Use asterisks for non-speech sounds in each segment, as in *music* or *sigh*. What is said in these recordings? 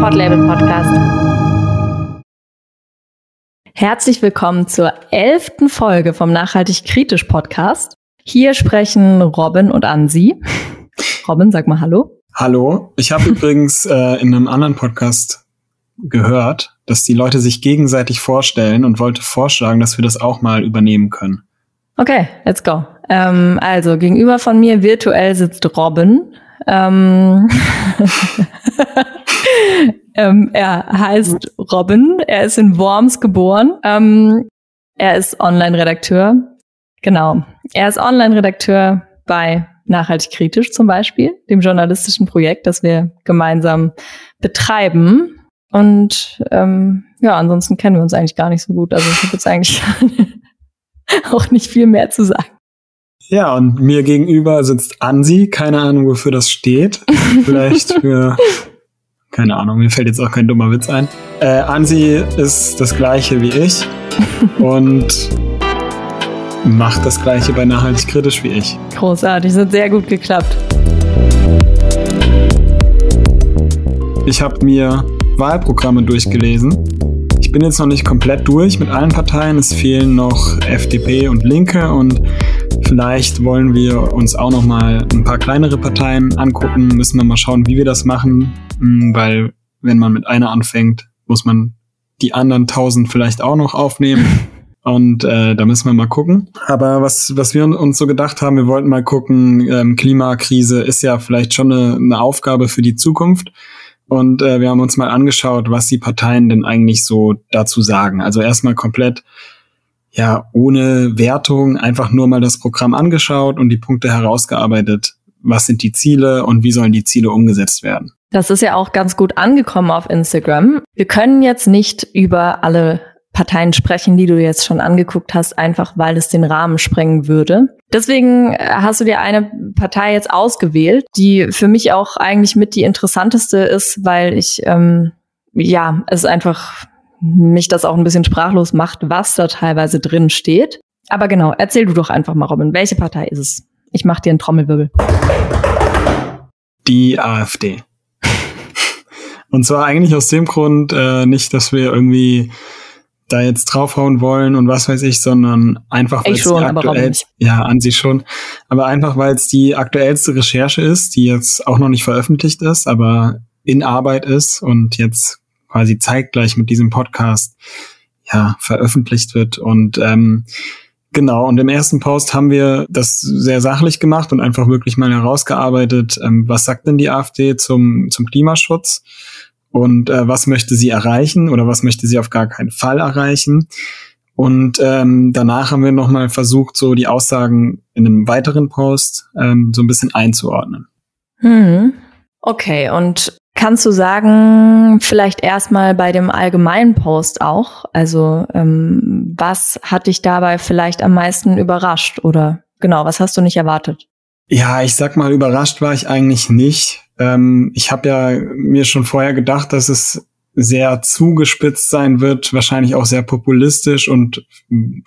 Podlabel Podcast. Herzlich willkommen zur elften Folge vom Nachhaltig Kritisch Podcast. Hier sprechen Robin und Ansi. *laughs* Robin, sag mal Hallo. Hallo. Ich habe *laughs* übrigens äh, in einem anderen Podcast gehört, dass die Leute sich gegenseitig vorstellen und wollte vorschlagen, dass wir das auch mal übernehmen können. Okay, let's go. Ähm, also gegenüber von mir virtuell sitzt Robin. Ähm, *laughs* ähm, er heißt Robin. Er ist in Worms geboren. Ähm, er ist Online-Redakteur. Genau. Er ist Online-Redakteur bei Nachhaltig Kritisch zum Beispiel, dem journalistischen Projekt, das wir gemeinsam betreiben. Und ähm, ja, ansonsten kennen wir uns eigentlich gar nicht so gut. Also ich habe jetzt eigentlich *laughs* auch nicht viel mehr zu sagen. Ja, und mir gegenüber sitzt Ansi. Keine Ahnung, wofür das steht. Vielleicht für, *laughs* keine Ahnung, mir fällt jetzt auch kein dummer Witz ein. Äh, Ansi ist das gleiche wie ich *laughs* und macht das gleiche bei Nachhaltig Kritisch wie ich. Großartig, das hat sehr gut geklappt. Ich habe mir Wahlprogramme durchgelesen. Ich bin jetzt noch nicht komplett durch mit allen Parteien. Es fehlen noch FDP und Linke und vielleicht wollen wir uns auch noch mal ein paar kleinere Parteien angucken. Müssen wir mal schauen, wie wir das machen, hm, weil wenn man mit einer anfängt, muss man die anderen tausend vielleicht auch noch aufnehmen. *laughs* Und äh, da müssen wir mal gucken. Aber was, was wir uns so gedacht haben, wir wollten mal gucken, ähm, Klimakrise ist ja vielleicht schon eine, eine Aufgabe für die Zukunft. Und äh, wir haben uns mal angeschaut, was die Parteien denn eigentlich so dazu sagen. Also erstmal komplett ja ohne Wertung einfach nur mal das Programm angeschaut und die Punkte herausgearbeitet. Was sind die Ziele und wie sollen die Ziele umgesetzt werden? Das ist ja auch ganz gut angekommen auf Instagram. Wir können jetzt nicht über alle Parteien sprechen, die du jetzt schon angeguckt hast, einfach weil es den Rahmen sprengen würde. Deswegen hast du dir eine Partei jetzt ausgewählt, die für mich auch eigentlich mit die interessanteste ist, weil ich ähm, ja es einfach mich das auch ein bisschen sprachlos macht, was da teilweise drin steht. Aber genau, erzähl du doch einfach mal, Robin, welche Partei ist es? Ich mach dir einen Trommelwirbel. Die AfD. *laughs* Und zwar eigentlich aus dem Grund äh, nicht, dass wir irgendwie da jetzt draufhauen wollen und was weiß ich, sondern einfach weil es die aktuell, ja, an sich schon, aber einfach weil es die aktuellste Recherche ist, die jetzt auch noch nicht veröffentlicht ist, aber in Arbeit ist und jetzt quasi zeitgleich mit diesem Podcast ja veröffentlicht wird und ähm, Genau, und im ersten Post haben wir das sehr sachlich gemacht und einfach wirklich mal herausgearbeitet, ähm, was sagt denn die AfD zum, zum Klimaschutz und äh, was möchte sie erreichen oder was möchte sie auf gar keinen Fall erreichen. Und ähm, danach haben wir nochmal versucht, so die Aussagen in einem weiteren Post ähm, so ein bisschen einzuordnen. Hm. Okay, und kannst du sagen, vielleicht erstmal bei dem allgemeinen Post auch, also ähm, was hat dich dabei vielleicht am meisten überrascht oder genau, was hast du nicht erwartet? Ja, ich sag mal, überrascht war ich eigentlich nicht. Ähm, ich habe ja mir schon vorher gedacht, dass es sehr zugespitzt sein wird, wahrscheinlich auch sehr populistisch und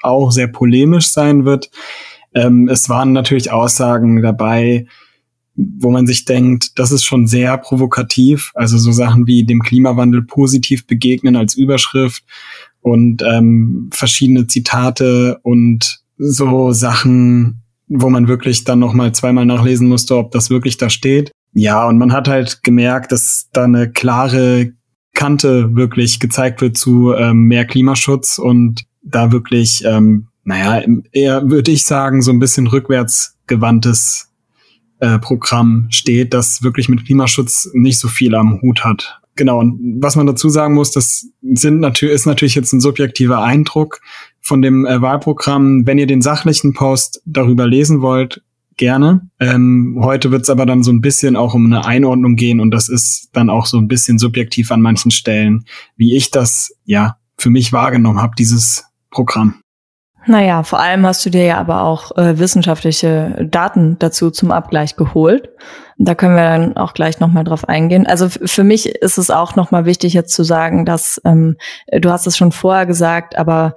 auch sehr polemisch sein wird. Ähm, es waren natürlich Aussagen dabei, wo man sich denkt, das ist schon sehr provokativ. Also so Sachen wie dem Klimawandel positiv begegnen als Überschrift und ähm, verschiedene Zitate und so Sachen, wo man wirklich dann noch mal zweimal nachlesen musste, ob das wirklich da steht. Ja, und man hat halt gemerkt, dass da eine klare Kante wirklich gezeigt wird zu ähm, mehr Klimaschutz und da wirklich, ähm, naja, eher würde ich sagen, so ein bisschen rückwärtsgewandtes äh, Programm steht, das wirklich mit Klimaschutz nicht so viel am Hut hat. Genau, und was man dazu sagen muss, das sind natürlich, ist natürlich jetzt ein subjektiver Eindruck von dem äh, Wahlprogramm. Wenn ihr den sachlichen Post darüber lesen wollt, gerne. Ähm, heute wird es aber dann so ein bisschen auch um eine Einordnung gehen und das ist dann auch so ein bisschen subjektiv an manchen Stellen, wie ich das ja für mich wahrgenommen habe, dieses Programm. Naja, vor allem hast du dir ja aber auch äh, wissenschaftliche Daten dazu zum Abgleich geholt. Da können wir dann auch gleich nochmal drauf eingehen. Also für mich ist es auch nochmal wichtig jetzt zu sagen, dass ähm, du hast es schon vorher gesagt, aber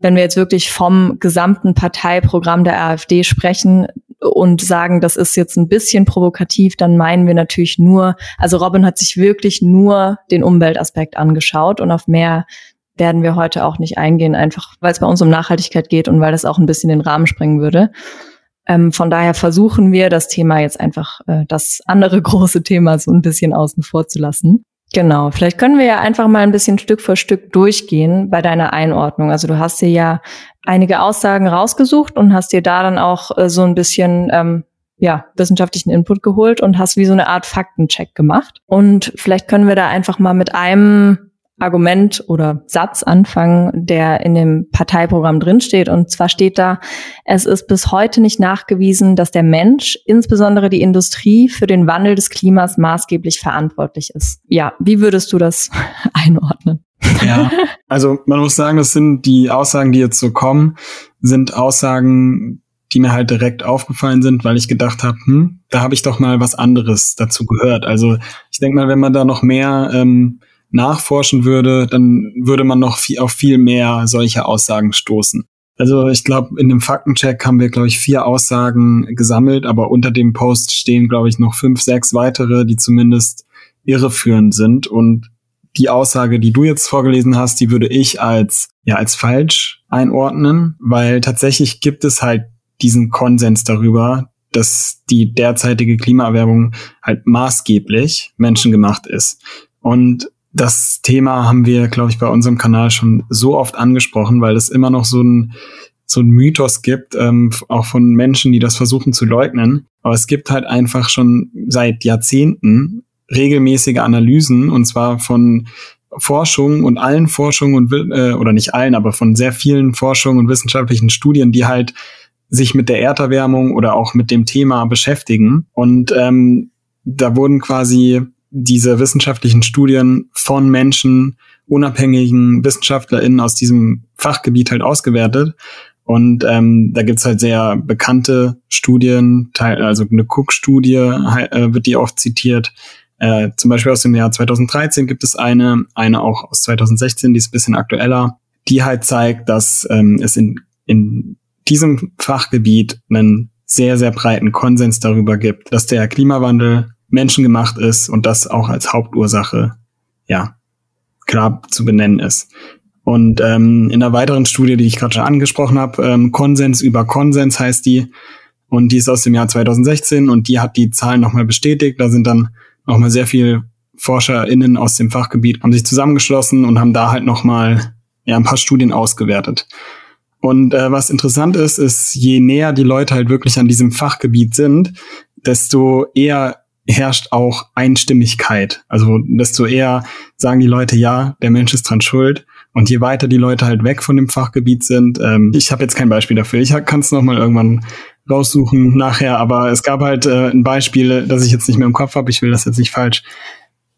wenn wir jetzt wirklich vom gesamten Parteiprogramm der AfD sprechen, und sagen, das ist jetzt ein bisschen provokativ, dann meinen wir natürlich nur, also Robin hat sich wirklich nur den Umweltaspekt angeschaut und auf mehr werden wir heute auch nicht eingehen, einfach weil es bei uns um Nachhaltigkeit geht und weil das auch ein bisschen den Rahmen sprengen würde. Ähm, von daher versuchen wir das Thema jetzt einfach, äh, das andere *laughs* große Thema so ein bisschen außen vor zu lassen. Genau, vielleicht können wir ja einfach mal ein bisschen Stück für Stück durchgehen bei deiner Einordnung. Also du hast dir ja einige Aussagen rausgesucht und hast dir da dann auch äh, so ein bisschen ähm, ja, wissenschaftlichen Input geholt und hast wie so eine Art Faktencheck gemacht. Und vielleicht können wir da einfach mal mit einem Argument oder Satz anfangen, der in dem Parteiprogramm drinsteht. Und zwar steht da, es ist bis heute nicht nachgewiesen, dass der Mensch, insbesondere die Industrie, für den Wandel des Klimas maßgeblich verantwortlich ist. Ja, wie würdest du das *laughs* einordnen? Ja, also man muss sagen, das sind die Aussagen, die jetzt so kommen, sind Aussagen, die mir halt direkt aufgefallen sind, weil ich gedacht habe, hm, da habe ich doch mal was anderes dazu gehört. Also ich denke mal, wenn man da noch mehr ähm, nachforschen würde, dann würde man noch viel, auf viel mehr solche Aussagen stoßen. Also ich glaube, in dem Faktencheck haben wir, glaube ich, vier Aussagen gesammelt, aber unter dem Post stehen, glaube ich, noch fünf, sechs weitere, die zumindest irreführend sind. Und die Aussage, die du jetzt vorgelesen hast, die würde ich als, ja, als falsch einordnen, weil tatsächlich gibt es halt diesen Konsens darüber, dass die derzeitige Klimaerwärmung halt maßgeblich menschengemacht ist. Und das Thema haben wir, glaube ich, bei unserem Kanal schon so oft angesprochen, weil es immer noch so ein so ein Mythos gibt, ähm, auch von Menschen, die das versuchen zu leugnen. Aber es gibt halt einfach schon seit Jahrzehnten regelmäßige Analysen und zwar von Forschung und allen Forschungen und äh, oder nicht allen, aber von sehr vielen Forschungen und wissenschaftlichen Studien, die halt sich mit der Erderwärmung oder auch mit dem Thema beschäftigen. Und ähm, da wurden quasi diese wissenschaftlichen Studien von Menschen, unabhängigen WissenschaftlerInnen aus diesem Fachgebiet halt ausgewertet. Und ähm, da gibt's halt sehr bekannte Studien, also eine Cook-Studie äh, wird die oft zitiert. Äh, zum Beispiel aus dem Jahr 2013 gibt es eine, eine auch aus 2016, die ist ein bisschen aktueller, die halt zeigt, dass ähm, es in, in diesem Fachgebiet einen sehr, sehr breiten Konsens darüber gibt, dass der Klimawandel menschengemacht ist und das auch als Hauptursache, ja, klar zu benennen ist. Und ähm, in einer weiteren Studie, die ich gerade schon angesprochen habe, ähm, Konsens über Konsens heißt die, und die ist aus dem Jahr 2016 und die hat die Zahlen nochmal bestätigt. Da sind dann nochmal sehr viel ForscherInnen aus dem Fachgebiet haben sich zusammengeschlossen und haben da halt nochmal ja, ein paar Studien ausgewertet. Und äh, was interessant ist, ist, je näher die Leute halt wirklich an diesem Fachgebiet sind, desto eher herrscht auch Einstimmigkeit. Also desto eher sagen die Leute, ja, der Mensch ist dran schuld. Und je weiter die Leute halt weg von dem Fachgebiet sind, ähm, ich habe jetzt kein Beispiel dafür. Ich kann es nochmal irgendwann raussuchen nachher, aber es gab halt äh, ein Beispiel, das ich jetzt nicht mehr im Kopf habe. Ich will das jetzt nicht falsch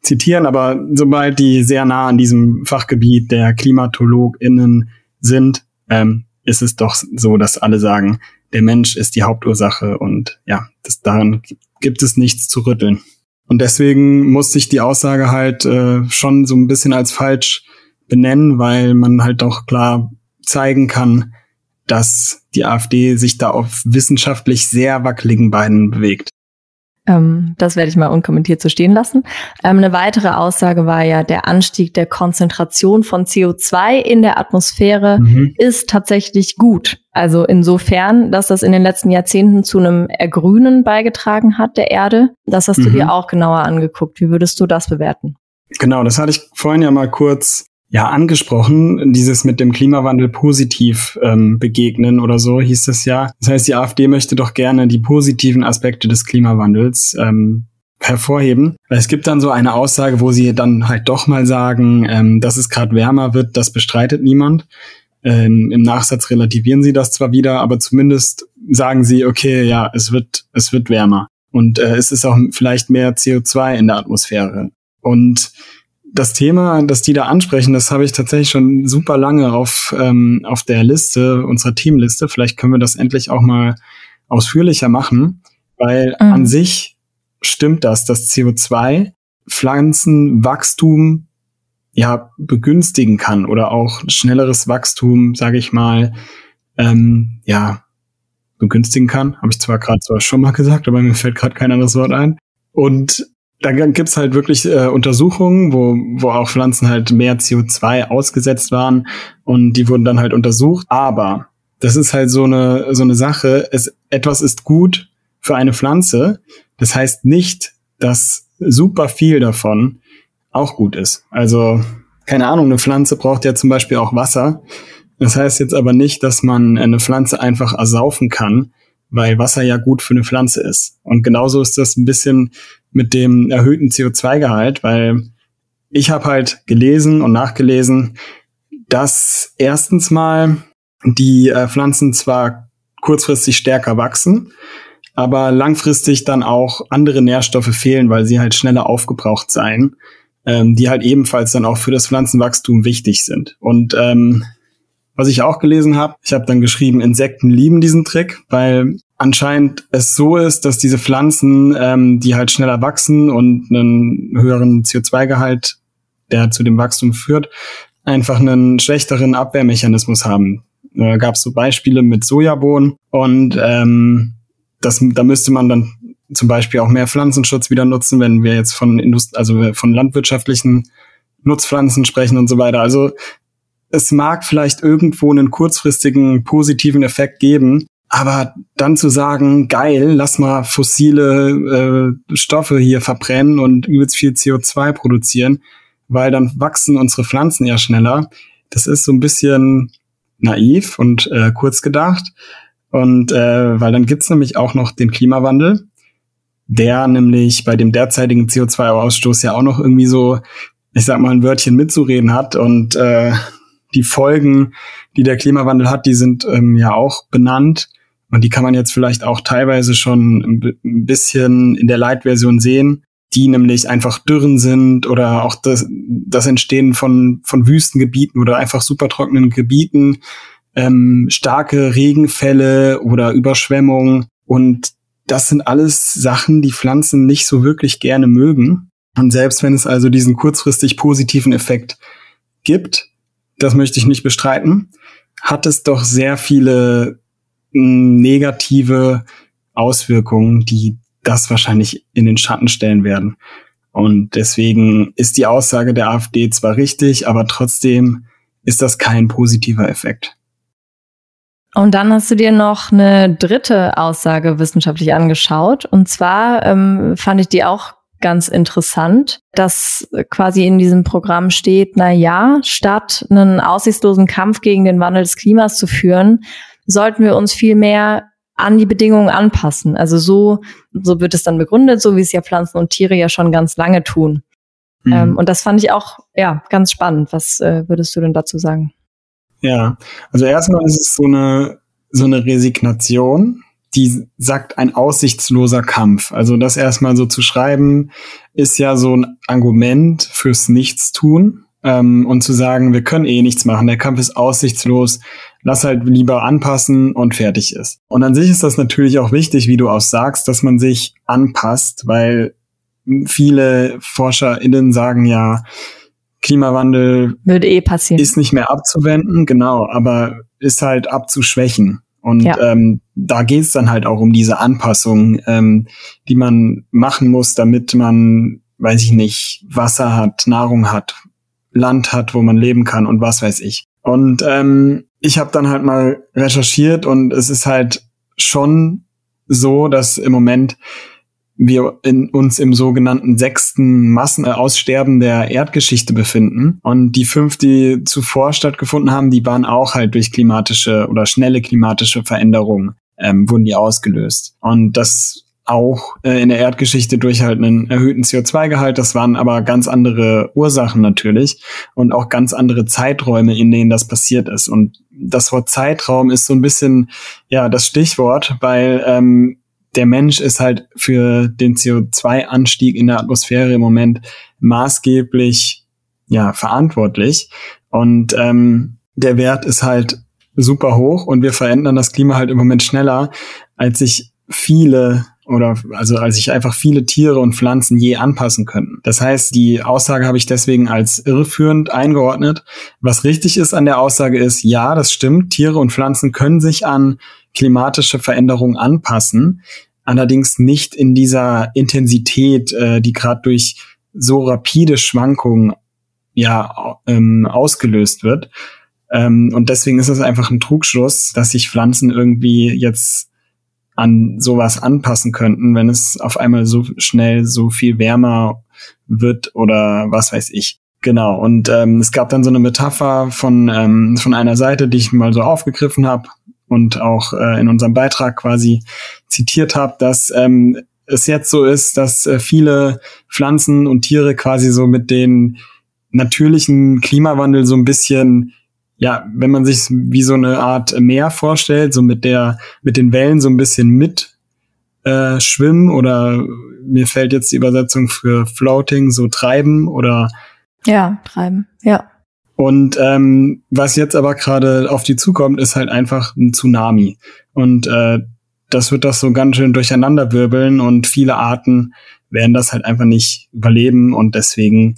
zitieren, aber sobald die sehr nah an diesem Fachgebiet der KlimatologInnen sind, ähm, ist es doch so, dass alle sagen, der Mensch ist die Hauptursache und ja, das, daran gibt es nichts zu rütteln. Und deswegen muss sich die Aussage halt äh, schon so ein bisschen als falsch benennen, weil man halt doch klar zeigen kann, dass die AfD sich da auf wissenschaftlich sehr wackeligen Beinen bewegt. Ähm, das werde ich mal unkommentiert so stehen lassen. Ähm, eine weitere Aussage war ja, der Anstieg der Konzentration von CO2 in der Atmosphäre mhm. ist tatsächlich gut. Also insofern, dass das in den letzten Jahrzehnten zu einem Ergrünen beigetragen hat der Erde. Das hast mhm. du dir auch genauer angeguckt. Wie würdest du das bewerten? Genau, das hatte ich vorhin ja mal kurz ja angesprochen, dieses mit dem Klimawandel positiv ähm, begegnen oder so hieß es ja. Das heißt, die AfD möchte doch gerne die positiven Aspekte des Klimawandels ähm, hervorheben. Es gibt dann so eine Aussage, wo sie dann halt doch mal sagen, ähm, dass es gerade wärmer wird, das bestreitet niemand. Ähm, Im Nachsatz relativieren sie das zwar wieder, aber zumindest sagen sie, okay, ja, es wird, es wird wärmer. Und äh, es ist auch vielleicht mehr CO2 in der Atmosphäre. Und das Thema, das die da ansprechen, das habe ich tatsächlich schon super lange auf, ähm, auf der Liste, unserer Teamliste. Vielleicht können wir das endlich auch mal ausführlicher machen, weil mhm. an sich stimmt das, dass CO2 Pflanzenwachstum ja begünstigen kann oder auch schnelleres Wachstum, sage ich mal, ähm, ja begünstigen kann. Habe ich zwar gerade zwar schon mal gesagt, aber mir fällt gerade kein anderes Wort ein. Und da gibt's halt wirklich äh, Untersuchungen, wo, wo auch Pflanzen halt mehr CO2 ausgesetzt waren und die wurden dann halt untersucht. Aber das ist halt so eine, so eine Sache. Es, etwas ist gut für eine Pflanze. Das heißt nicht, dass super viel davon auch gut ist. Also, keine Ahnung, eine Pflanze braucht ja zum Beispiel auch Wasser. Das heißt jetzt aber nicht, dass man eine Pflanze einfach ersaufen kann, weil Wasser ja gut für eine Pflanze ist. Und genauso ist das ein bisschen mit dem erhöhten CO2-Gehalt, weil ich habe halt gelesen und nachgelesen, dass erstens mal die äh, Pflanzen zwar kurzfristig stärker wachsen, aber langfristig dann auch andere Nährstoffe fehlen, weil sie halt schneller aufgebraucht seien, ähm, die halt ebenfalls dann auch für das Pflanzenwachstum wichtig sind. Und ähm, was ich auch gelesen habe, ich habe dann geschrieben, Insekten lieben diesen Trick, weil anscheinend es so ist, dass diese Pflanzen, ähm, die halt schneller wachsen und einen höheren CO2-Gehalt, der zu dem Wachstum führt, einfach einen schlechteren Abwehrmechanismus haben. Da gab es so Beispiele mit Sojabohnen und ähm, das, da müsste man dann zum Beispiel auch mehr Pflanzenschutz wieder nutzen, wenn wir jetzt von Indust also von landwirtschaftlichen Nutzpflanzen sprechen und so weiter. Also es mag vielleicht irgendwo einen kurzfristigen positiven Effekt geben, aber dann zu sagen, geil, lass mal fossile äh, Stoffe hier verbrennen und übelst viel CO2 produzieren, weil dann wachsen unsere Pflanzen ja schneller. Das ist so ein bisschen naiv und äh, kurz gedacht. Und äh, weil dann gibt's nämlich auch noch den Klimawandel, der nämlich bei dem derzeitigen CO2-Ausstoß ja auch noch irgendwie so, ich sag mal, ein Wörtchen mitzureden hat. Und äh, die Folgen, die der Klimawandel hat, die sind ähm, ja auch benannt. Und die kann man jetzt vielleicht auch teilweise schon ein bisschen in der Light-Version sehen, die nämlich einfach Dürren sind oder auch das, das Entstehen von, von Wüstengebieten oder einfach super trockenen Gebieten, ähm, starke Regenfälle oder Überschwemmungen. Und das sind alles Sachen, die Pflanzen nicht so wirklich gerne mögen. Und selbst wenn es also diesen kurzfristig positiven Effekt gibt, das möchte ich nicht bestreiten, hat es doch sehr viele negative Auswirkungen, die das wahrscheinlich in den Schatten stellen werden. Und deswegen ist die Aussage der AfD zwar richtig, aber trotzdem ist das kein positiver Effekt. Und dann hast du dir noch eine dritte Aussage wissenschaftlich angeschaut. Und zwar ähm, fand ich die auch ganz interessant, dass quasi in diesem Programm steht, na ja, statt einen aussichtslosen Kampf gegen den Wandel des Klimas zu führen, sollten wir uns viel mehr an die Bedingungen anpassen. Also so, so wird es dann begründet, so wie es ja Pflanzen und Tiere ja schon ganz lange tun. Mhm. Ähm, und das fand ich auch, ja, ganz spannend. Was äh, würdest du denn dazu sagen? Ja, also erstmal ist es so eine, so eine Resignation, die sagt ein aussichtsloser Kampf. Also das erstmal so zu schreiben, ist ja so ein Argument fürs Nichtstun ähm, und zu sagen, wir können eh nichts machen, der Kampf ist aussichtslos, lass halt lieber anpassen und fertig ist. Und an sich ist das natürlich auch wichtig, wie du auch sagst, dass man sich anpasst, weil viele ForscherInnen sagen ja, Klimawandel würde eh passieren. Ist nicht mehr abzuwenden, genau, aber ist halt abzuschwächen. Und ja. ähm, da geht es dann halt auch um diese Anpassung, ähm, die man machen muss, damit man, weiß ich nicht, Wasser hat, Nahrung hat, Land hat, wo man leben kann und was weiß ich. Und ähm, ich habe dann halt mal recherchiert und es ist halt schon so, dass im Moment wir in uns im sogenannten sechsten Massenaussterben der Erdgeschichte befinden. Und die fünf, die zuvor stattgefunden haben, die waren auch halt durch klimatische oder schnelle klimatische Veränderungen, ähm, wurden die ausgelöst. Und das auch äh, in der Erdgeschichte durch halt einen erhöhten CO2-Gehalt. Das waren aber ganz andere Ursachen natürlich und auch ganz andere Zeiträume, in denen das passiert ist. Und das Wort Zeitraum ist so ein bisschen ja das Stichwort, weil ähm, der Mensch ist halt für den CO2-Anstieg in der Atmosphäre im Moment maßgeblich ja verantwortlich und ähm, der Wert ist halt super hoch und wir verändern das Klima halt im Moment schneller, als sich viele oder also als sich einfach viele Tiere und Pflanzen je anpassen könnten. Das heißt, die Aussage habe ich deswegen als irreführend eingeordnet. Was richtig ist an der Aussage ist, ja, das stimmt, Tiere und Pflanzen können sich an klimatische Veränderungen anpassen, allerdings nicht in dieser Intensität, äh, die gerade durch so rapide Schwankungen ja ähm, ausgelöst wird. Ähm, und deswegen ist es einfach ein Trugschluss, dass sich Pflanzen irgendwie jetzt an sowas anpassen könnten, wenn es auf einmal so schnell so viel wärmer wird oder was weiß ich. Genau, und ähm, es gab dann so eine Metapher von, ähm, von einer Seite, die ich mal so aufgegriffen habe und auch äh, in unserem Beitrag quasi zitiert habe, dass ähm, es jetzt so ist, dass äh, viele Pflanzen und Tiere quasi so mit den natürlichen Klimawandel so ein bisschen ja, wenn man sich wie so eine Art Meer vorstellt, so mit der, mit den Wellen so ein bisschen mit äh, schwimmen oder mir fällt jetzt die Übersetzung für floating, so treiben oder ja, treiben, ja. Und ähm, was jetzt aber gerade auf die zukommt, ist halt einfach ein Tsunami. Und äh, das wird das so ganz schön durcheinander wirbeln und viele Arten werden das halt einfach nicht überleben und deswegen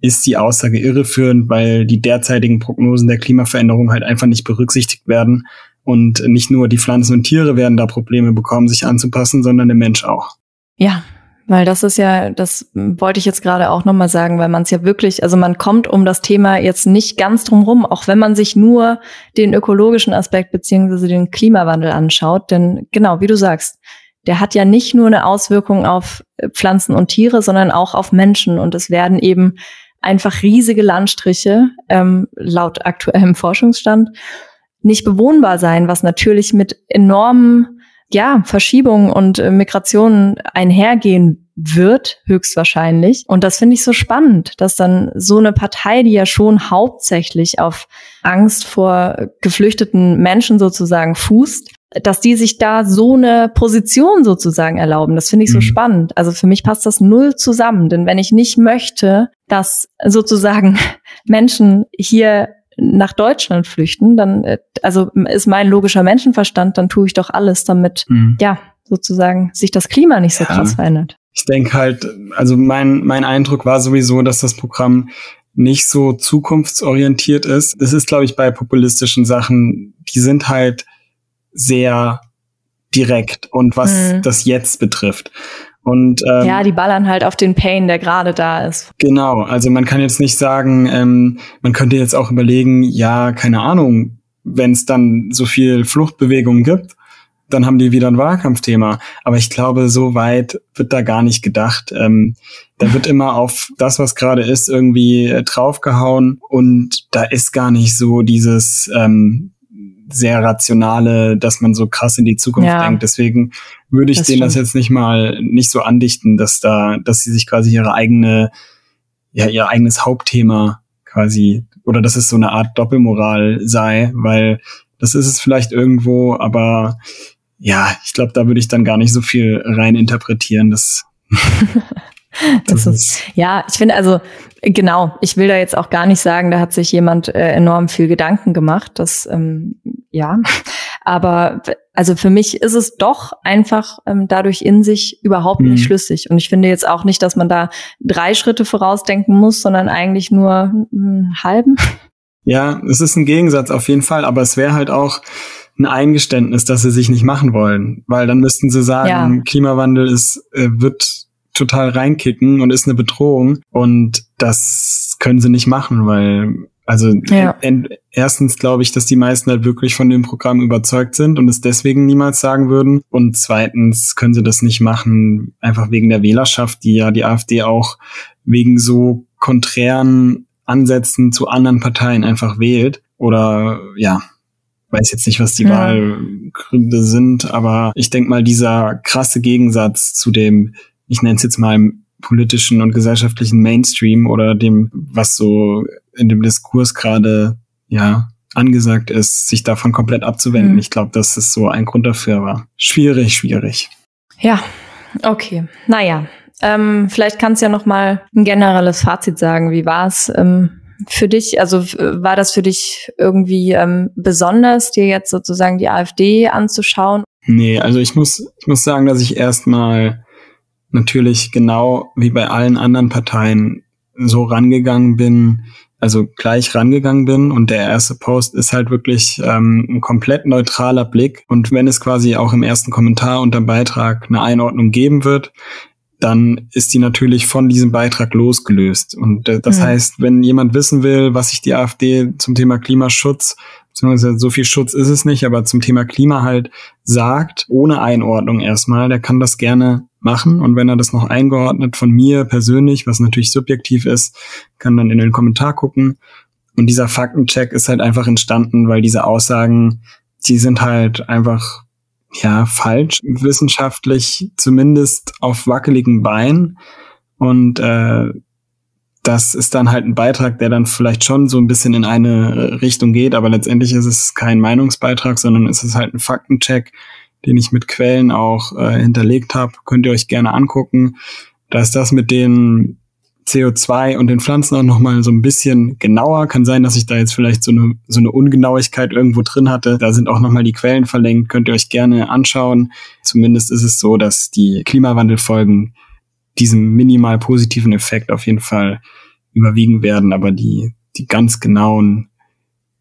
ist die Aussage irreführend, weil die derzeitigen Prognosen der Klimaveränderung halt einfach nicht berücksichtigt werden. Und nicht nur die Pflanzen und Tiere werden da Probleme bekommen, sich anzupassen, sondern der Mensch auch. Ja, weil das ist ja, das wollte ich jetzt gerade auch nochmal sagen, weil man es ja wirklich, also man kommt um das Thema jetzt nicht ganz drum rum, auch wenn man sich nur den ökologischen Aspekt beziehungsweise den Klimawandel anschaut. Denn genau, wie du sagst, der hat ja nicht nur eine Auswirkung auf Pflanzen und Tiere, sondern auch auf Menschen. Und es werden eben einfach riesige Landstriche, ähm, laut aktuellem Forschungsstand, nicht bewohnbar sein, was natürlich mit enormen ja, Verschiebungen und äh, Migrationen einhergehen wird, höchstwahrscheinlich. Und das finde ich so spannend, dass dann so eine Partei, die ja schon hauptsächlich auf Angst vor geflüchteten Menschen sozusagen fußt, dass die sich da so eine Position sozusagen erlauben. Das finde ich so mhm. spannend. Also für mich passt das null zusammen, denn wenn ich nicht möchte, dass sozusagen *laughs* Menschen hier nach Deutschland flüchten, dann äh, also ist mein logischer Menschenverstand, dann tue ich doch alles, damit mhm. ja sozusagen sich das Klima nicht so ja. krass verändert. Ich denke halt, also mein mein Eindruck war sowieso, dass das Programm nicht so zukunftsorientiert ist. Das ist, glaube ich, bei populistischen Sachen, die sind halt sehr direkt und was mhm. das jetzt betrifft. Und, ähm, ja, die ballern halt auf den Pain, der gerade da ist. Genau, also man kann jetzt nicht sagen, ähm, man könnte jetzt auch überlegen, ja, keine Ahnung, wenn es dann so viel Fluchtbewegungen gibt, dann haben die wieder ein Wahlkampfthema. Aber ich glaube, so weit wird da gar nicht gedacht. Ähm, da wird *laughs* immer auf das, was gerade ist, irgendwie äh, draufgehauen und da ist gar nicht so dieses ähm, sehr rationale, dass man so krass in die Zukunft ja, denkt. Deswegen würde ich denen das jetzt nicht mal nicht so andichten, dass da, dass sie sich quasi ihre eigene, ja, ihr eigenes Hauptthema quasi, oder dass es so eine Art Doppelmoral sei, weil das ist es vielleicht irgendwo, aber ja, ich glaube, da würde ich dann gar nicht so viel rein interpretieren. *laughs* Das Das ist, ja, ich finde also genau. Ich will da jetzt auch gar nicht sagen, da hat sich jemand äh, enorm viel Gedanken gemacht. Das ähm, ja, aber also für mich ist es doch einfach ähm, dadurch in sich überhaupt nicht mhm. schlüssig. Und ich finde jetzt auch nicht, dass man da drei Schritte vorausdenken muss, sondern eigentlich nur einen halben. Ja, es ist ein Gegensatz auf jeden Fall, aber es wäre halt auch ein Eingeständnis, dass sie sich nicht machen wollen, weil dann müssten sie sagen, ja. Klimawandel ist äh, wird total reinkicken und ist eine Bedrohung. Und das können sie nicht machen, weil also ja. erstens glaube ich, dass die meisten halt wirklich von dem Programm überzeugt sind und es deswegen niemals sagen würden. Und zweitens können sie das nicht machen, einfach wegen der Wählerschaft, die ja die AfD auch wegen so konträren Ansätzen zu anderen Parteien einfach wählt. Oder ja, weiß jetzt nicht, was die ja. Wahlgründe sind, aber ich denke mal, dieser krasse Gegensatz zu dem ich nenne es jetzt mal im politischen und gesellschaftlichen Mainstream oder dem, was so in dem Diskurs gerade ja angesagt ist, sich davon komplett abzuwenden. Mhm. Ich glaube, dass es so ein Grund dafür war. Schwierig, schwierig. Ja, okay. Naja, ähm, vielleicht kannst du ja noch mal ein generelles Fazit sagen. Wie war es ähm, für dich? Also war das für dich irgendwie ähm, besonders, dir jetzt sozusagen die AfD anzuschauen? Nee, also ich muss, ich muss sagen, dass ich erstmal natürlich genau wie bei allen anderen Parteien so rangegangen bin, also gleich rangegangen bin und der erste Post ist halt wirklich ähm, ein komplett neutraler Blick und wenn es quasi auch im ersten Kommentar unter dem Beitrag eine Einordnung geben wird, dann ist die natürlich von diesem Beitrag losgelöst. Und äh, das mhm. heißt, wenn jemand wissen will, was sich die AfD zum Thema Klimaschutz, beziehungsweise so viel Schutz ist es nicht, aber zum Thema Klima halt sagt, ohne Einordnung erstmal, der kann das gerne machen. Und wenn er das noch eingeordnet von mir persönlich, was natürlich subjektiv ist, kann dann in den Kommentar gucken. Und dieser Faktencheck ist halt einfach entstanden, weil diese Aussagen, die sind halt einfach ja falsch, wissenschaftlich zumindest auf wackeligen Beinen. Und äh, das ist dann halt ein Beitrag, der dann vielleicht schon so ein bisschen in eine Richtung geht, aber letztendlich ist es kein Meinungsbeitrag, sondern es ist halt ein Faktencheck, den ich mit Quellen auch äh, hinterlegt habe. Könnt ihr euch gerne angucken. Da ist das mit den CO2 und den Pflanzen auch noch mal so ein bisschen genauer. Kann sein, dass ich da jetzt vielleicht so eine, so eine Ungenauigkeit irgendwo drin hatte. Da sind auch noch mal die Quellen verlinkt. Könnt ihr euch gerne anschauen. Zumindest ist es so, dass die Klimawandelfolgen diesem minimal positiven Effekt auf jeden Fall überwiegen werden. Aber die, die ganz genauen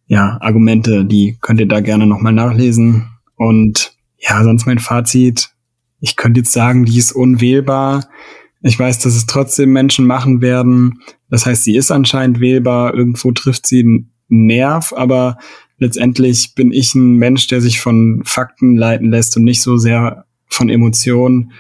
ja, Argumente, die könnt ihr da gerne noch mal nachlesen. Und ja, sonst mein Fazit. Ich könnte jetzt sagen, die ist unwählbar. Ich weiß, dass es trotzdem Menschen machen werden. Das heißt, sie ist anscheinend wählbar. Irgendwo trifft sie einen Nerv, aber letztendlich bin ich ein Mensch, der sich von Fakten leiten lässt und nicht so sehr von Emotionen.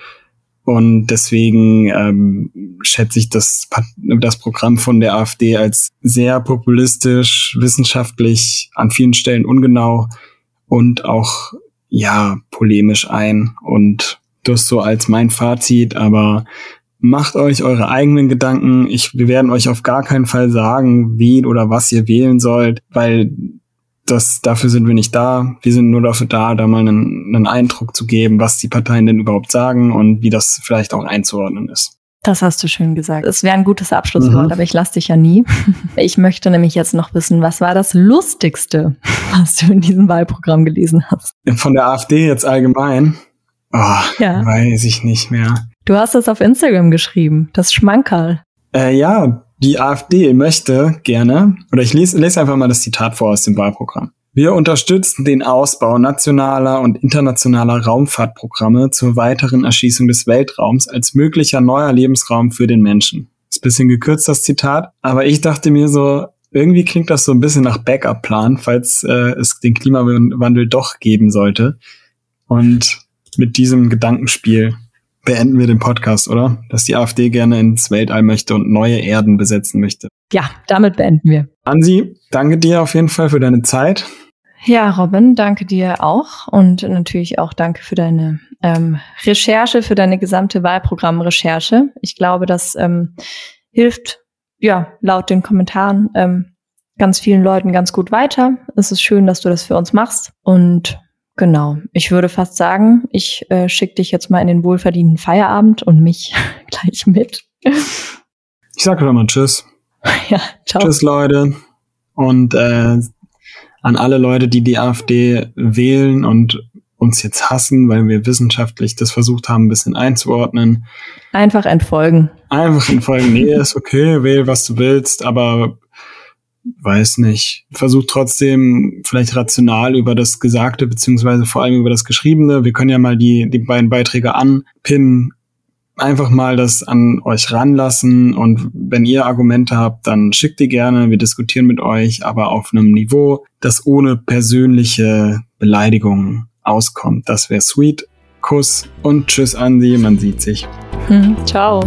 Und deswegen ähm, schätze ich das, das Programm von der AfD als sehr populistisch, wissenschaftlich, an vielen Stellen ungenau und auch ja polemisch ein. Und das so als mein Fazit, aber macht euch eure eigenen Gedanken. Ich, wir werden euch auf gar keinen Fall sagen, wen oder was ihr wählen sollt, weil das, dafür sind wir nicht da. Wir sind nur dafür da, da mal einen, einen Eindruck zu geben, was die Parteien denn überhaupt sagen und wie das vielleicht auch einzuordnen ist. Das hast du schön gesagt. Es wäre ein gutes Abschlusswort, mhm. aber ich lasse dich ja nie. *laughs* Ich möchte nämlich jetzt noch wissen, was war das Lustigste, *laughs* was du in diesem Wahlprogramm gelesen hast? Von der AfD jetzt allgemein? Oh, ja. Weiß ich nicht mehr. Du hast es auf Instagram geschrieben, das Schmankerl. Äh, ja, die AfD möchte gerne, oder ich lese, lese einfach mal das Zitat vor aus dem Wahlprogramm. Wir unterstützen den Ausbau nationaler und internationaler Raumfahrtprogramme zur weiteren Erschließung des Weltraums als möglicher neuer Lebensraum für den Menschen. Ist bisschen gekürzt das Zitat, aber ich dachte mir so, irgendwie klingt das so ein bisschen nach Backup-Plan, falls äh, es den Klimawandel doch geben sollte. Und mit diesem Gedankenspiel beenden wir den Podcast, oder? Dass die AfD gerne ins Weltall möchte und neue Erden besetzen möchte. Ja, damit beenden wir. Ansi, danke dir auf jeden Fall für deine Zeit. Ja, Robin, danke dir auch und natürlich auch danke für deine ähm, Recherche, für deine gesamte Wahlprogrammrecherche. Ich glaube, das ähm, hilft ja laut den Kommentaren ähm, ganz vielen Leuten ganz gut weiter. Es ist schön, dass du das für uns machst und Genau. Ich würde fast sagen, ich äh, schicke dich jetzt mal in den wohlverdienten Feierabend und mich *laughs* gleich mit. Ich sage schon mal Tschüss. *laughs* Ja, ciao. Tschüss, Leute. Und äh, an alle Leute, die die AfD wählen und uns jetzt hassen, weil wir wissenschaftlich das versucht haben, ein bisschen einzuordnen. Einfach entfolgen. Einfach entfolgen. Nee, *laughs* ist okay, wähl, was du willst, aber weiß nicht, versucht trotzdem vielleicht rational über das Gesagte beziehungsweise vor allem über das Geschriebene. Wir können ja mal die, die beiden Beiträge anpinnen, einfach mal das an euch ranlassen und wenn ihr Argumente habt, dann schickt die gerne. Wir diskutieren mit euch, aber auf einem Niveau, das ohne persönliche Beleidigung auskommt. Das wäre sweet. Kuss und tschüss Andi, man sieht sich. Hm, ciao.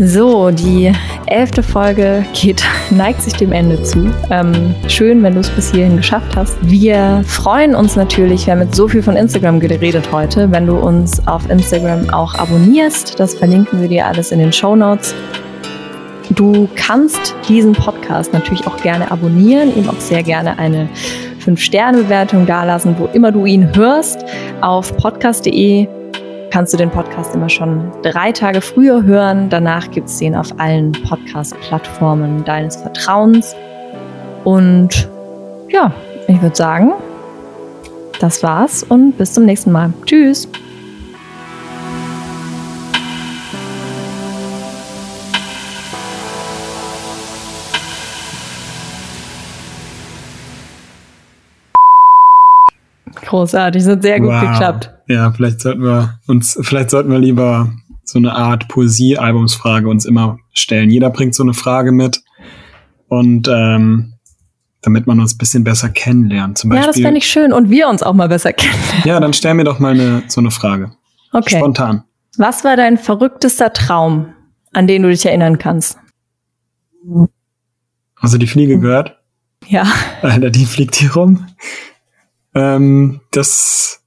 So, die elfte Folge geht, *laughs* neigt sich dem Ende zu. Ähm, schön, wenn du es bis hierhin geschafft hast. Wir freuen uns natürlich, wir haben mit so viel von Instagram geredet heute, wenn du uns auf Instagram auch abonnierst. Das verlinken wir dir alles in den Show Notes. Du kannst diesen Podcast natürlich auch gerne abonnieren, ihm auch sehr gerne eine 5-Sterne-Bewertung dalassen, wo immer du ihn hörst, auf podcast.de kannst du den Podcast immer schon drei Tage früher hören. Danach gibt es den auf allen Podcast-Plattformen deines Vertrauens. Und ja, ich würde sagen, das war's und bis zum nächsten Mal. Tschüss. Großartig, das hat sehr gut wow. geklappt. Ja, vielleicht sollten wir uns, vielleicht sollten wir lieber so eine Art Poesie-Albumsfrage uns immer stellen. Jeder bringt so eine Frage mit und ähm, damit man uns bisschen besser kennenlernt. Zum Beispiel, ja, das fände ich schön und wir uns auch mal besser kennenlernen. Ja, dann stell mir doch mal eine, so eine Frage. Okay. Spontan. Was war dein verrücktester Traum, an den du dich erinnern kannst? Also die Fliege gehört? Ja. Alter, die fliegt hier rum. Ähm, das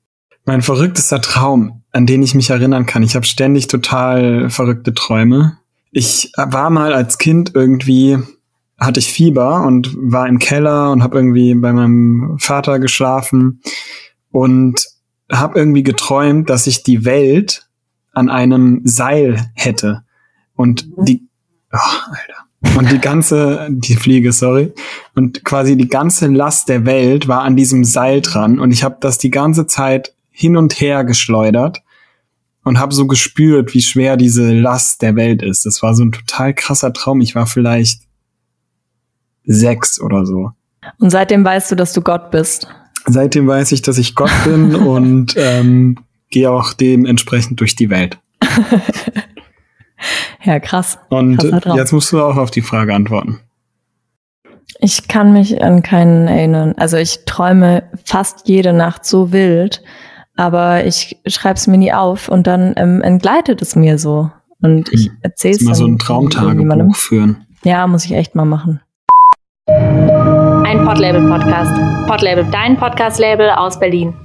mein verrücktester Traum, an den ich mich erinnern kann. Ich habe ständig total verrückte Träume. Ich war mal als Kind irgendwie hatte ich Fieber und war im Keller und habe irgendwie bei meinem Vater geschlafen und habe irgendwie geträumt, dass ich die Welt an einem Seil hätte und die oh, Alter. und die ganze die Fliege, sorry, und quasi die ganze Last der Welt war an diesem Seil dran und ich habe das die ganze Zeit hin und her geschleudert und habe so gespürt, wie schwer diese Last der Welt ist. Das war so ein total krasser Traum. Ich war vielleicht sechs oder so. Und seitdem weißt du, dass du Gott bist. Seitdem weiß ich, dass ich Gott bin *laughs* und ähm, gehe auch dementsprechend durch die Welt. *laughs* ja, krass. Und jetzt musst du auch auf die Frage antworten. Ich kann mich an keinen erinnern. Also ich träume fast jede Nacht so wild, aber ich schreibe es mir nie auf und dann ähm, entgleitet es mir so. Und ich erzähle es mal so ein Traumtagebuch führen. Ja, muss ich echt mal machen. Ein Podlabel Podcast. Podlabel, dein Podcast-Label aus Berlin.